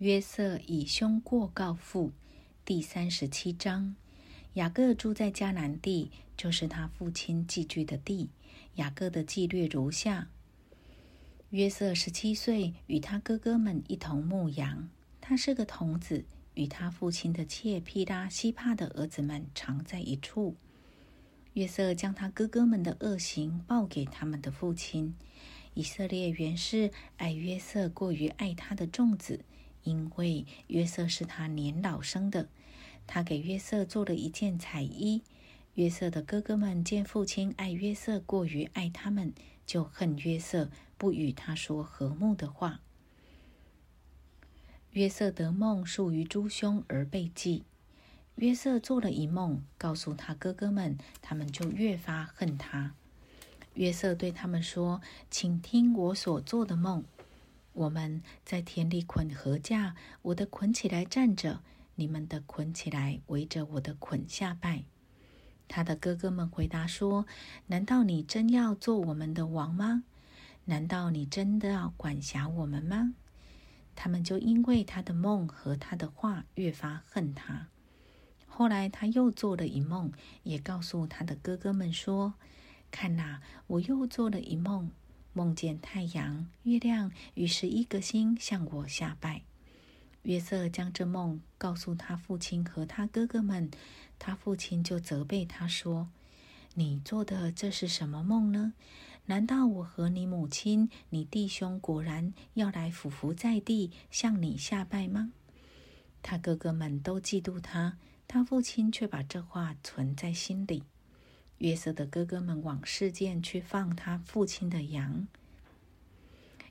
约瑟以凶过告父，第三十七章。雅各住在迦南地，就是他父亲寄居的地。雅各的纪律如下：约瑟十七岁，与他哥哥们一同牧羊。他是个童子，与他父亲的妾毗拉、西帕的儿子们常在一处。约瑟将他哥哥们的恶行报给他们的父亲。以色列原是爱约瑟过于爱他的众子。因为约瑟是他年老生的，他给约瑟做了一件彩衣。约瑟的哥哥们见父亲爱约瑟过于爱他们，就恨约瑟，不与他说和睦的话。约瑟得梦，属于诸兄而被记。约瑟做了一梦，告诉他哥哥们，他们就越发恨他。约瑟对他们说：“请听我所做的梦。”我们在田里捆禾架，我的捆起来站着，你们的捆起来围着我的捆下拜。他的哥哥们回答说：“难道你真要做我们的王吗？难道你真的要管辖我们吗？”他们就因为他的梦和他的话越发恨他。后来他又做了一梦，也告诉他的哥哥们说：“看哪，我又做了一梦。”梦见太阳、月亮与十一个星向我下拜。约瑟将这梦告诉他父亲和他哥哥们，他父亲就责备他说：“你做的这是什么梦呢？难道我和你母亲、你弟兄果然要来俯伏在地向你下拜吗？”他哥哥们都嫉妒他，他父亲却把这话存在心里。约瑟的哥哥们往事件去放他父亲的羊。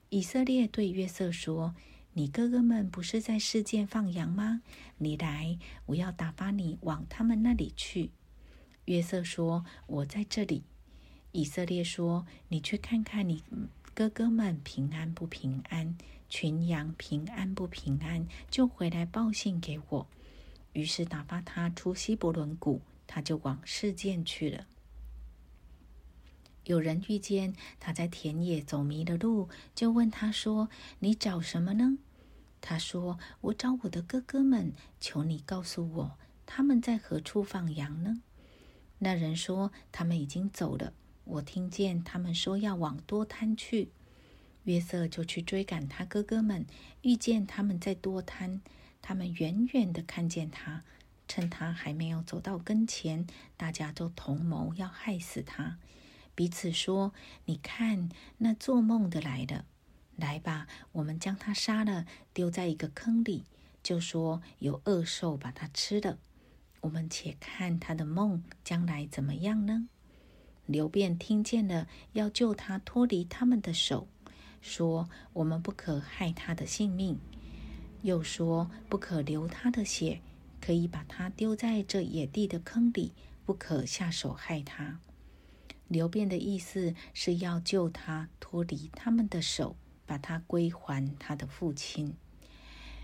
以色列对约瑟说：“你哥哥们不是在世件放羊吗？你来，我要打发你往他们那里去。”约瑟说：“我在这里。”以色列说：“你去看看你哥哥们平安不平安，群羊平安不平安，就回来报信给我。”于是打发他出希伯伦谷，他就往世件去了。有人遇见他在田野走迷了路，就问他说：“你找什么呢？”他说：“我找我的哥哥们，求你告诉我他们在何处放羊呢？”那人说：“他们已经走了。我听见他们说要往多滩去。”约瑟就去追赶他哥哥们，遇见他们在多滩，他们远远的看见他，趁他还没有走到跟前，大家都同谋要害死他。彼此说：“你看，那做梦的来了，来吧，我们将他杀了，丢在一个坑里，就说有恶兽把他吃了。我们且看他的梦将来怎么样呢？”刘辩听见了，要救他脱离他们的手，说：“我们不可害他的性命。”又说：“不可流他的血，可以把他丢在这野地的坑里，不可下手害他。”刘辩的意思是要救他脱离他们的手，把他归还他的父亲。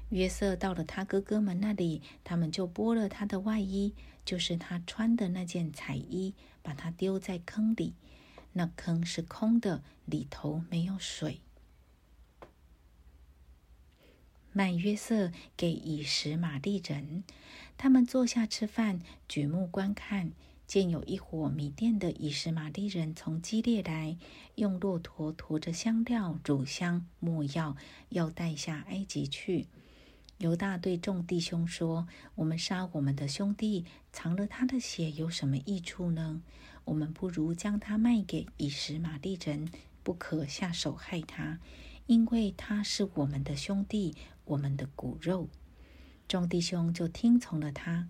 约瑟到了他哥哥们那里，他们就剥了他的外衣，就是他穿的那件彩衣，把他丢在坑里。那坑是空的，里头没有水。卖约瑟给以实玛利人，他们坐下吃饭，举目观看。见有一伙米店的以实玛利人从基列来，用骆驼驮着香料、乳香、没药，要带下埃及去。犹大对众弟兄说：“我们杀我们的兄弟，藏了他的血，有什么益处呢？我们不如将他卖给以实玛利人，不可下手害他，因为他是我们的兄弟，我们的骨肉。”众弟兄就听从了他。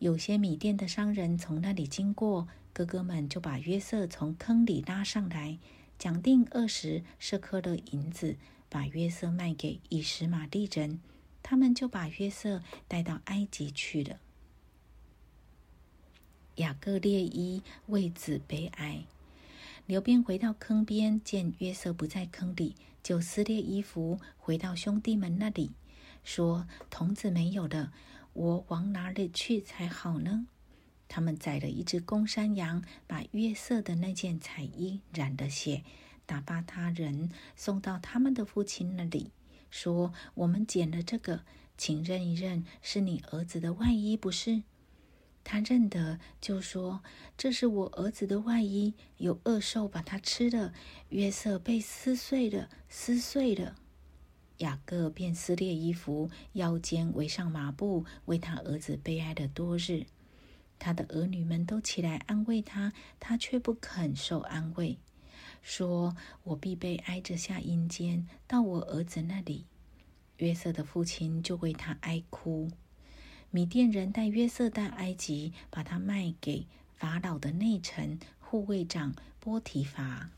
有些米店的商人从那里经过，哥哥们就把约瑟从坑里拉上来，讲定二十舍克勒银子，把约瑟卖给以实玛利人。他们就把约瑟带到埃及去了。雅各列伊为子悲哀。刘边回到坑边，见约瑟不在坑里，就撕裂衣服，回到兄弟们那里，说：“童子没有了。”我往哪里去才好呢？他们宰了一只公山羊，把约瑟的那件彩衣染了血，打发他人送到他们的父亲那里，说：“我们捡了这个，请认一认，是你儿子的外衣，不是？”他认得，就说：“这是我儿子的外衣，有恶兽把它吃了。”约瑟被撕碎了，撕碎了。雅各便撕裂衣服，腰间围上麻布，为他儿子悲哀了多日。他的儿女们都起来安慰他，他却不肯受安慰，说：“我必被挨着下阴间，到我儿子那里。”约瑟的父亲就为他哀哭。米甸人带约瑟到埃及，把他卖给法老的内臣护卫长波提乏。